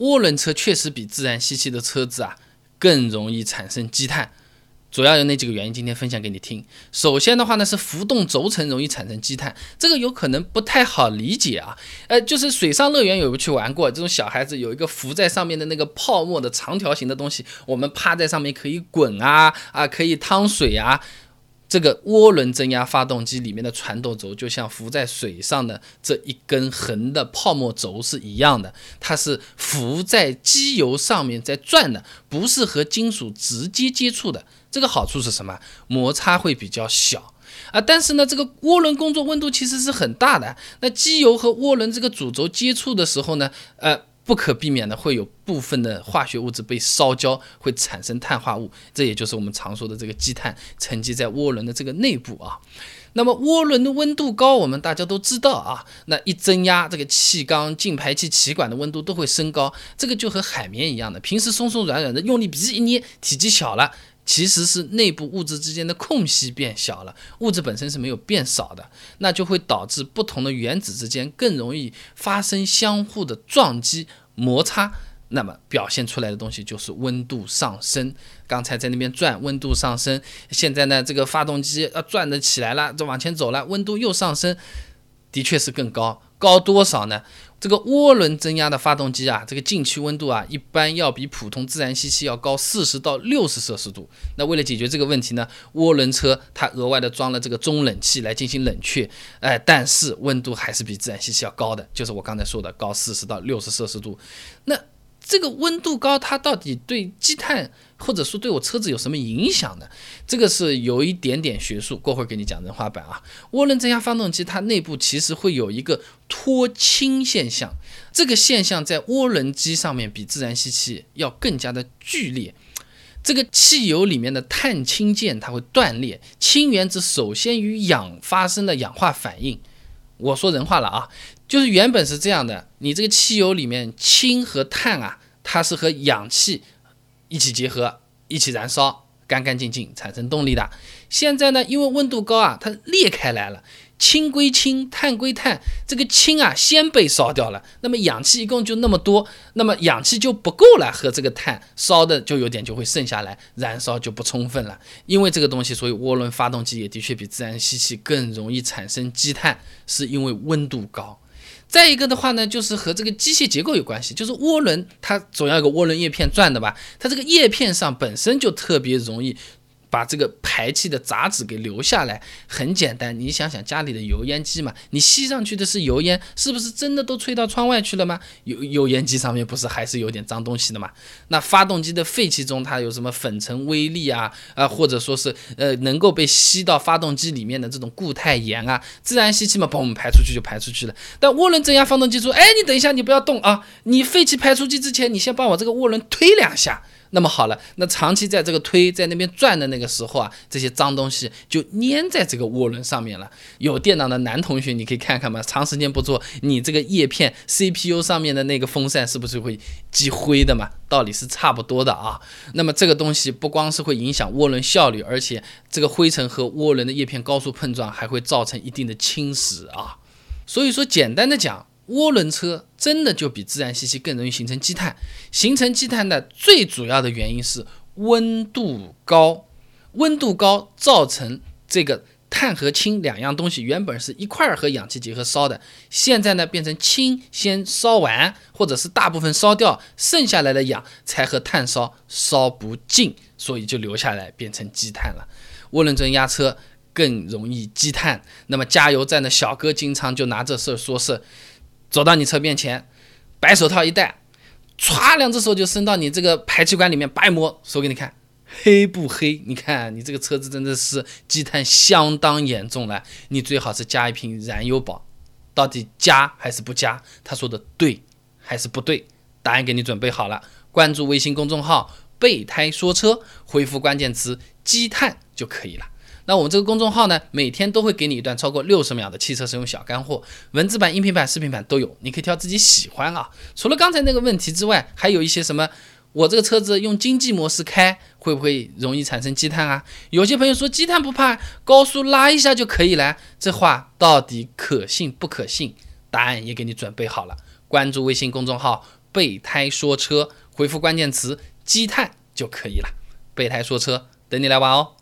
涡轮车确实比自然吸气的车子啊更容易产生积碳。主要有哪几个原因？今天分享给你听。首先的话呢，是浮动轴承容易产生积碳，这个有可能不太好理解啊。呃，就是水上乐园有没有去玩过？这种小孩子有一个浮在上面的那个泡沫的长条形的东西，我们趴在上面可以滚啊啊，可以趟水啊。这个涡轮增压发动机里面的传动轴就像浮在水上的这一根横的泡沫轴是一样的，它是浮在机油上面在转的，不是和金属直接接触的。这个好处是什么？摩擦会比较小啊。但是呢，这个涡轮工作温度其实是很大的。那机油和涡轮这个主轴接触的时候呢，呃。不可避免的会有部分的化学物质被烧焦，会产生碳化物，这也就是我们常说的这个积碳沉积在涡轮的这个内部啊。那么涡轮的温度高，我们大家都知道啊，那一增压，这个气缸、进排气气管的温度都会升高，这个就和海绵一样的，平时松松软软的，用力鼻子一捏，体积小了。其实是内部物质之间的空隙变小了，物质本身是没有变少的，那就会导致不同的原子之间更容易发生相互的撞击摩擦，那么表现出来的东西就是温度上升。刚才在那边转，温度上升，现在呢这个发动机要转的起来了，这往前走了，温度又上升，的确是更高，高多少呢？这个涡轮增压的发动机啊，这个进气温度啊，一般要比普通自然吸气要高四十到六十摄氏度。那为了解决这个问题呢，涡轮车它额外的装了这个中冷器来进行冷却，哎，但是温度还是比自然吸气要高的，就是我刚才说的高四十到六十摄氏度。那这个温度高，它到底对积碳或者说对我车子有什么影响呢？这个是有一点点学术，过会儿给你讲人话版啊。涡轮增压发动机它内部其实会有一个脱氢现象，这个现象在涡轮机上面比自然吸气要更加的剧烈。这个汽油里面的碳氢键它会断裂，氢原子首先与氧发生了氧化反应。我说人话了啊。就是原本是这样的，你这个汽油里面氢和碳啊，它是和氧气一起结合，一起燃烧，干干净净产生动力的。现在呢，因为温度高啊，它裂开来了。氢归氢，碳归碳，这个氢啊先被烧掉了，那么氧气一共就那么多，那么氧气就不够了，和这个碳烧的就有点就会剩下来，燃烧就不充分了。因为这个东西，所以涡轮发动机也的确比自然吸气更容易产生积碳，是因为温度高。再一个的话呢，就是和这个机械结构有关系，就是涡轮它总要有个涡轮叶片转的吧，它这个叶片上本身就特别容易。把这个排气的杂质给留下来，很简单。你想想家里的油烟机嘛，你吸上去的是油烟，是不是真的都吹到窗外去了吗？油油烟机上面不是还是有点脏东西的嘛？那发动机的废气中它有什么粉尘微粒啊啊，或者说是呃能够被吸到发动机里面的这种固态盐啊，自然吸气嘛，嘣排出去就排出去了。但涡轮增压发动机说，哎，你等一下，你不要动啊，你废气排出去之前，你先帮我这个涡轮推两下。那么好了，那长期在这个推在那边转的那个时候啊，这些脏东西就粘在这个涡轮上面了。有电脑的男同学，你可以看看嘛，长时间不做，你这个叶片 CPU 上面的那个风扇是不是会积灰的嘛？道理是差不多的啊。那么这个东西不光是会影响涡轮效率，而且这个灰尘和涡轮的叶片高速碰撞，还会造成一定的侵蚀啊。所以说，简单的讲。涡轮车真的就比自然吸气更容易形成积碳，形成积碳的最主要的原因是温度高，温度高造成这个碳和氢两样东西原本是一块儿和氧气结合烧的，现在呢变成氢先烧完，或者是大部分烧掉，剩下来的氧才和碳烧，烧不尽，所以就留下来变成积碳了。涡轮增压车更容易积碳，那么加油站的小哥经常就拿这事儿说事。走到你车面前，白手套一戴，歘，两只手就伸到你这个排气管里面，白摸，手给你看，黑不黑？你看你这个车子真的是积碳相当严重了，你最好是加一瓶燃油宝，到底加还是不加？他说的对还是不对？答案给你准备好了，关注微信公众号“备胎说车”，回复关键词“积碳”就可以了。那我们这个公众号呢，每天都会给你一段超过六十秒的汽车使用小干货，文字版、音频版、视频版都有，你可以挑自己喜欢啊。除了刚才那个问题之外，还有一些什么？我这个车子用经济模式开，会不会容易产生积碳啊？有些朋友说积碳不怕，高速拉一下就可以了，这话到底可信不可信？答案也给你准备好了，关注微信公众号备胎说车，回复关键词积碳就可以了。备胎说车，等你来玩哦。